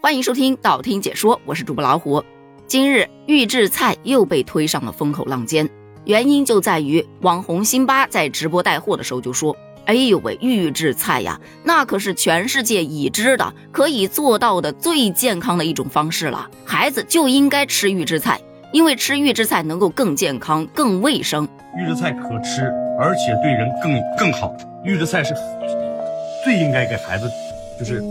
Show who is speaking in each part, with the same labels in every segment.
Speaker 1: 欢迎收听道听解说，我是主播老虎。今日预制菜又被推上了风口浪尖，原因就在于网红辛巴在直播带货的时候就说：“哎呦喂，预制菜呀，那可是全世界已知的可以做到的最健康的一种方式了，孩子就应该吃预制菜，因为吃预制菜能够更健康、更卫生。
Speaker 2: 预制菜可吃，而且对人更更好。预制菜是最应该给孩子，就是。”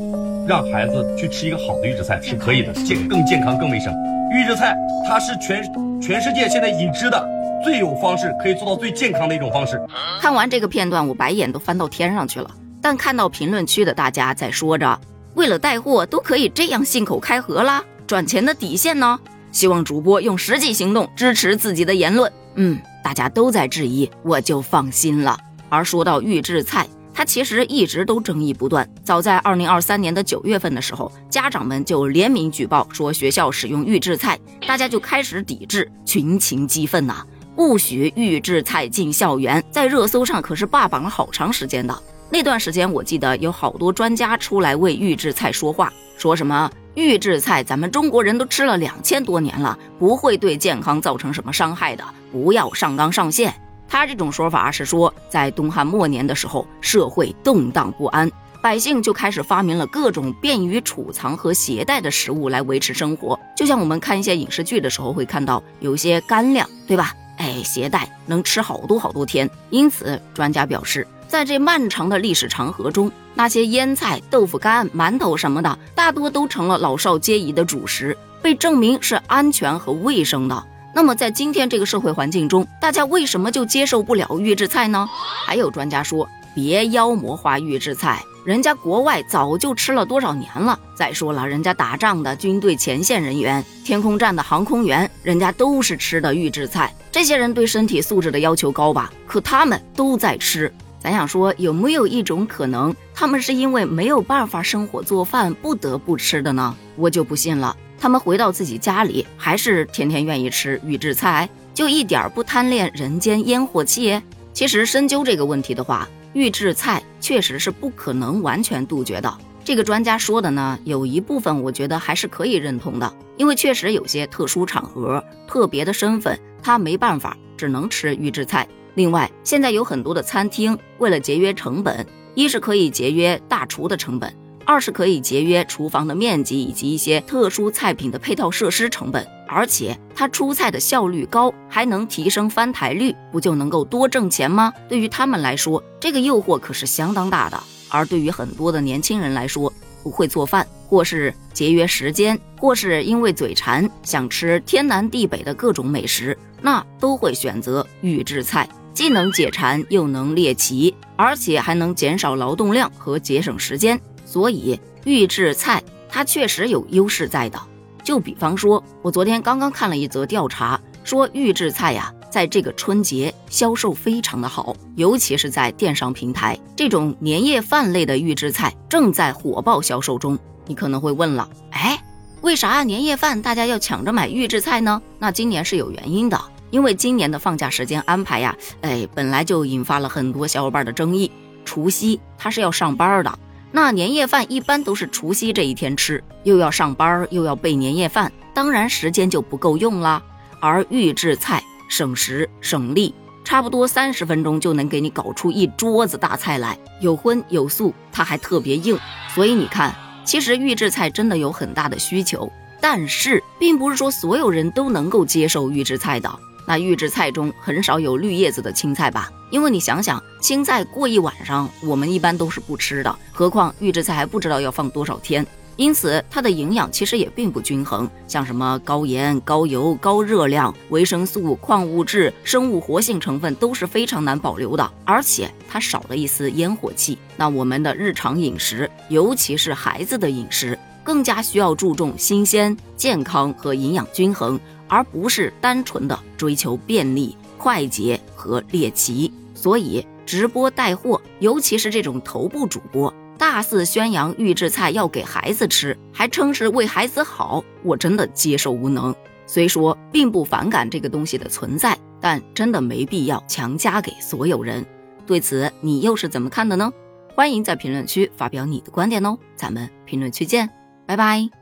Speaker 2: 让孩子去吃一个好的预制菜是可以的，健更健康更卫生。预制菜它是全全世界现在已知的最有方式可以做到最健康的一种方式。
Speaker 1: 看完这个片段，我白眼都翻到天上去了。但看到评论区的大家在说着，为了带货都可以这样信口开河啦，赚钱的底线呢？希望主播用实际行动支持自己的言论。嗯，大家都在质疑，我就放心了。而说到预制菜。他其实一直都争议不断。早在二零二三年的九月份的时候，家长们就联名举报说学校使用预制菜，大家就开始抵制，群情激愤呐，不许预制菜进校园，在热搜上可是霸榜了好长时间的。那段时间，我记得有好多专家出来为预制菜说话，说什么预制菜咱们中国人都吃了两千多年了，不会对健康造成什么伤害的，不要上纲上线。他这种说法是说，在东汉末年的时候，社会动荡不安，百姓就开始发明了各种便于储藏和携带的食物来维持生活。就像我们看一些影视剧的时候会看到，有些干粮，对吧？哎，携带能吃好多好多天。因此，专家表示，在这漫长的历史长河中，那些腌菜、豆腐干、馒头什么的，大多都成了老少皆宜的主食，被证明是安全和卫生的。那么，在今天这个社会环境中，大家为什么就接受不了预制菜呢？还有专家说，别妖魔化预制菜，人家国外早就吃了多少年了。再说了，人家打仗的军队前线人员、天空站的航空员，人家都是吃的预制菜。这些人对身体素质的要求高吧？可他们都在吃。咱想说，有没有一种可能，他们是因为没有办法生火做饭，不得不吃的呢？我就不信了。他们回到自己家里，还是天天愿意吃预制菜，就一点不贪恋人间烟火气。其实深究这个问题的话，预制菜确实是不可能完全杜绝的。这个专家说的呢，有一部分我觉得还是可以认同的，因为确实有些特殊场合、特别的身份，他没办法，只能吃预制菜。另外，现在有很多的餐厅为了节约成本，一是可以节约大厨的成本。二是可以节约厨房的面积以及一些特殊菜品的配套设施成本，而且它出菜的效率高，还能提升翻台率，不就能够多挣钱吗？对于他们来说，这个诱惑可是相当大的。而对于很多的年轻人来说，不会做饭，或是节约时间，或是因为嘴馋想吃天南地北的各种美食，那都会选择预制菜，既能解馋又能猎奇，而且还能减少劳动量和节省时间。所以预制菜它确实有优势在的，就比方说，我昨天刚刚看了一则调查，说预制菜呀，在这个春节销售非常的好，尤其是在电商平台，这种年夜饭类的预制菜正在火爆销售中。你可能会问了，哎，为啥年夜饭大家要抢着买预制菜呢？那今年是有原因的，因为今年的放假时间安排呀，哎，本来就引发了很多小伙伴的争议，除夕他是要上班的。那年夜饭一般都是除夕这一天吃，又要上班又要备年夜饭，当然时间就不够用啦。而预制菜省时省力，差不多三十分钟就能给你搞出一桌子大菜来，有荤有素，它还特别硬。所以你看，其实预制菜真的有很大的需求，但是并不是说所有人都能够接受预制菜的。那预制菜中很少有绿叶子的青菜吧？因为你想想，青菜过一晚上，我们一般都是不吃的，何况预制菜还不知道要放多少天，因此它的营养其实也并不均衡。像什么高盐、高油、高热量、维生素、矿物质、生物活性成分都是非常难保留的，而且它少了一丝烟火气。那我们的日常饮食，尤其是孩子的饮食，更加需要注重新鲜、健康和营养均衡。而不是单纯的追求便利、快捷和猎奇，所以直播带货，尤其是这种头部主播，大肆宣扬预制菜要给孩子吃，还称是为孩子好，我真的接受无能。虽说并不反感这个东西的存在，但真的没必要强加给所有人。对此，你又是怎么看的呢？欢迎在评论区发表你的观点哦，咱们评论区见，拜拜。